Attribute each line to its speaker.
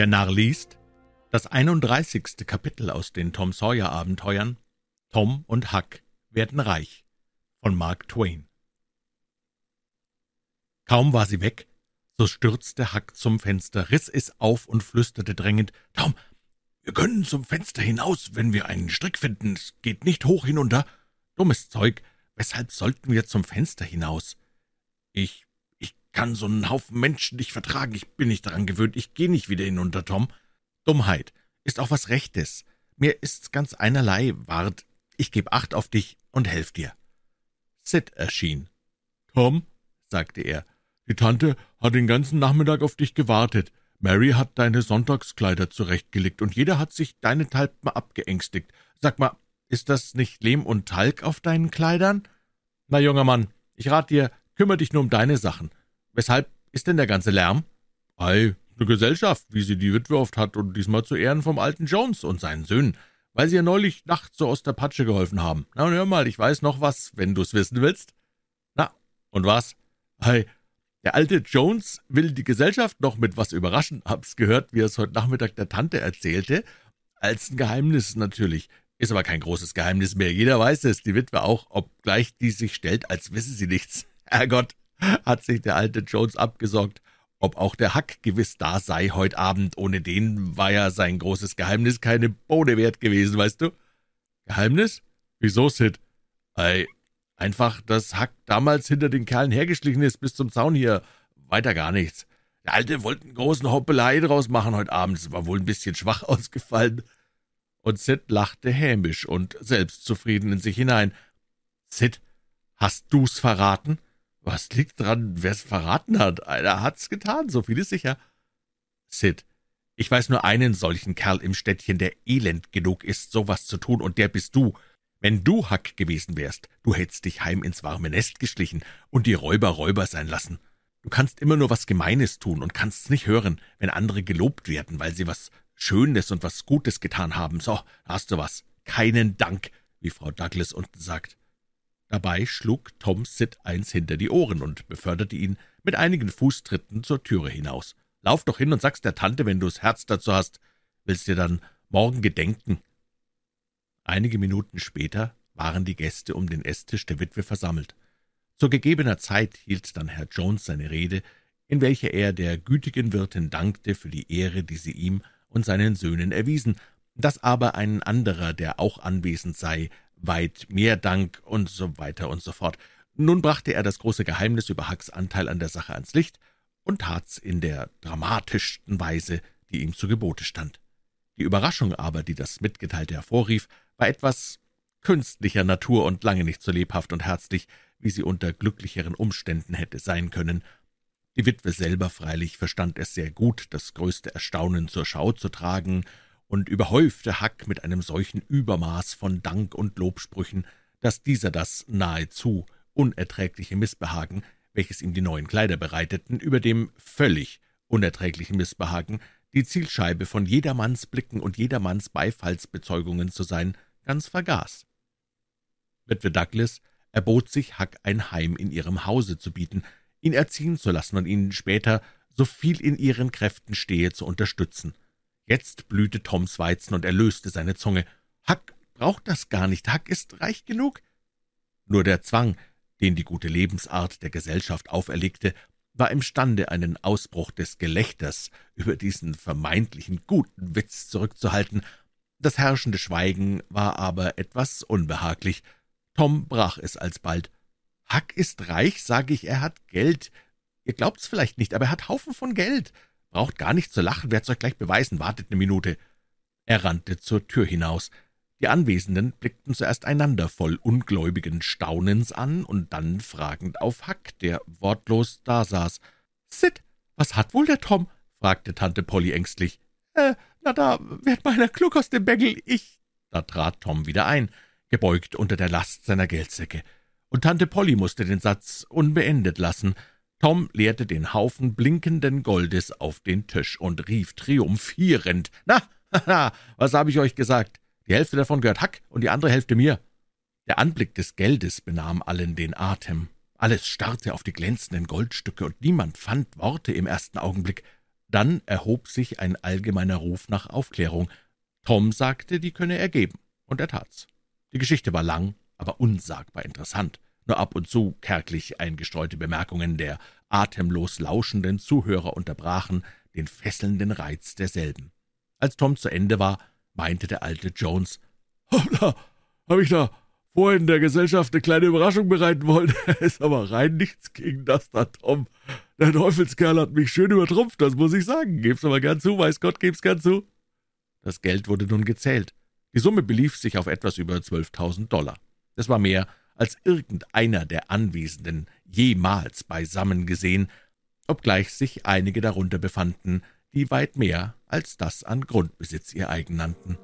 Speaker 1: Der Narr liest das 31. Kapitel aus den Tom Sawyer Abenteuern Tom und Huck werden reich von Mark Twain. Kaum war sie weg, so stürzte Huck zum Fenster, riss es auf und flüsterte drängend, »Tom, wir können zum Fenster hinaus, wenn wir einen Strick finden. Es geht nicht hoch hinunter. Dummes Zeug. Weshalb sollten wir zum Fenster hinaus? Ich, kann so einen Haufen Menschen nicht vertragen. Ich bin nicht daran gewöhnt. Ich gehe nicht wieder hinunter, Tom. Dummheit ist auch was Rechtes. Mir ist's ganz einerlei, Wart. Ich geb Acht auf dich und helf dir. Sid erschien. Tom, sagte er, die Tante hat den ganzen Nachmittag auf dich gewartet. Mary hat deine Sonntagskleider zurechtgelegt, und jeder hat sich deinethalb mal abgeängstigt. Sag mal, ist das nicht Lehm und Talg auf deinen Kleidern? Na, junger Mann, ich rat dir, kümmere dich nur um deine Sachen. Weshalb ist denn der ganze Lärm? Ei, eine Gesellschaft, wie sie die Witwe oft hat, und diesmal zu Ehren vom alten Jones und seinen Söhnen, weil sie ja neulich nachts so aus der Patsche geholfen haben. Na, hör mal, ich weiß noch was, wenn du's wissen willst. Na, und was? Ei, der alte Jones will die Gesellschaft noch mit was überraschen. Hab's gehört, wie er es heute Nachmittag der Tante erzählte. Als ein Geheimnis natürlich. Ist aber kein großes Geheimnis mehr. Jeder weiß es, die Witwe auch, obgleich die sich stellt, als wisse sie nichts. Herrgott, hat sich der alte Jones abgesorgt. Ob auch der Hack gewiss da sei heut Abend, ohne den war ja sein großes Geheimnis keine Bohne wert gewesen, weißt du? Geheimnis? Wieso, Sid? Ei, Einfach, dass Hack damals hinter den Kerlen hergeschlichen ist bis zum Zaun hier. Weiter gar nichts. Der Alte wollte einen großen Hoppelei draus machen heute Abend. War wohl ein bisschen schwach ausgefallen. Und Sid lachte hämisch und selbstzufrieden in sich hinein. Sid, hast du's verraten? Was liegt dran, wer's verraten hat? Einer hat's getan, so viel ist sicher. Sid, ich weiß nur einen solchen Kerl im Städtchen, der elend genug ist, sowas zu tun, und der bist du. Wenn du Hack gewesen wärst, du hättest dich heim ins warme Nest geschlichen und die Räuber Räuber sein lassen. Du kannst immer nur was Gemeines tun und kannst's nicht hören, wenn andere gelobt werden, weil sie was Schönes und was Gutes getan haben. So, hast du was. Keinen Dank, wie Frau Douglas unten sagt. Dabei schlug Tom Sid eins hinter die Ohren und beförderte ihn mit einigen Fußtritten zur Türe hinaus. Lauf doch hin und sag's der Tante, wenn du's Herz dazu hast. Willst dir dann morgen gedenken, Einige Minuten später waren die Gäste um den Esstisch der Witwe versammelt. Zu gegebener Zeit hielt dann Herr Jones seine Rede, in welcher er der gütigen Wirtin dankte für die Ehre, die sie ihm und seinen Söhnen erwiesen, dass aber ein anderer, der auch anwesend sei, weit mehr Dank und so weiter und so fort. Nun brachte er das große Geheimnis über Hucks Anteil an der Sache ans Licht und tat's in der dramatischsten Weise, die ihm zu Gebote stand. Die Überraschung aber, die das Mitgeteilte hervorrief, war etwas künstlicher Natur und lange nicht so lebhaft und herzlich, wie sie unter glücklicheren Umständen hätte sein können. Die Witwe selber freilich verstand es sehr gut, das größte Erstaunen zur Schau zu tragen, und überhäufte Hack mit einem solchen Übermaß von Dank und Lobsprüchen, dass dieser das nahezu unerträgliche Missbehagen, welches ihm die neuen Kleider bereiteten, über dem völlig unerträglichen Missbehagen, die Zielscheibe von jedermanns Blicken und jedermanns Beifallsbezeugungen zu sein, ganz vergaß. Witwe Douglas erbot sich, Huck ein Heim in ihrem Hause zu bieten, ihn erziehen zu lassen und ihn später, so viel in ihren Kräften stehe, zu unterstützen. Jetzt blühte Toms Weizen und er löste seine Zunge. Huck braucht das gar nicht, Huck ist reich genug. Nur der Zwang, den die gute Lebensart der Gesellschaft auferlegte, war imstande, einen Ausbruch des Gelächters über diesen vermeintlichen guten Witz zurückzuhalten, das herrschende Schweigen war aber etwas unbehaglich. Tom brach es alsbald. »Huck ist reich, sage ich, er hat Geld. Ihr glaubt's vielleicht nicht, aber er hat Haufen von Geld. Braucht gar nicht zu lachen, werd's euch gleich beweisen, wartet eine Minute.« Er rannte zur Tür hinaus. Die Anwesenden blickten zuerst einander voll ungläubigen Staunens an und dann fragend auf Huck, der wortlos dasaß. »Sid, was hat wohl der Tom?« fragte Tante Polly ängstlich. »Äh, na da wird meiner klug aus dem Bengel, ich.« Da trat Tom wieder ein, gebeugt unter der Last seiner Geldsäcke, und Tante Polly musste den Satz unbeendet lassen. Tom leerte den Haufen blinkenden Goldes auf den Tisch und rief triumphierend, »Na, na, was habe ich euch gesagt? Die Hälfte davon gehört Hack und die andere Hälfte mir.« Der Anblick des Geldes benahm allen den Atem. Alles starrte auf die glänzenden Goldstücke, und niemand fand Worte im ersten Augenblick. Dann erhob sich ein allgemeiner Ruf nach Aufklärung. Tom sagte, die könne er geben, und er tat's. Die Geschichte war lang, aber unsagbar interessant. Nur ab und zu kärglich eingestreute Bemerkungen der atemlos lauschenden Zuhörer unterbrachen den fesselnden Reiz derselben. Als Tom zu Ende war, meinte der alte Jones, »Hoppla, hab ich da vorhin der Gesellschaft eine kleine Überraschung bereiten wollen. ist aber rein nichts gegen das da, Tom. Der Teufelskerl hat mich schön übertrumpft, das muss ich sagen. Geb's aber gern zu, weiß Gott, geb's gern zu.« Das Geld wurde nun gezählt. Die Summe belief sich auf etwas über zwölftausend Dollar. Das war mehr, als irgendeiner der Anwesenden jemals beisammen gesehen, obgleich sich einige darunter befanden, die weit mehr als das an Grundbesitz ihr eigen nannten.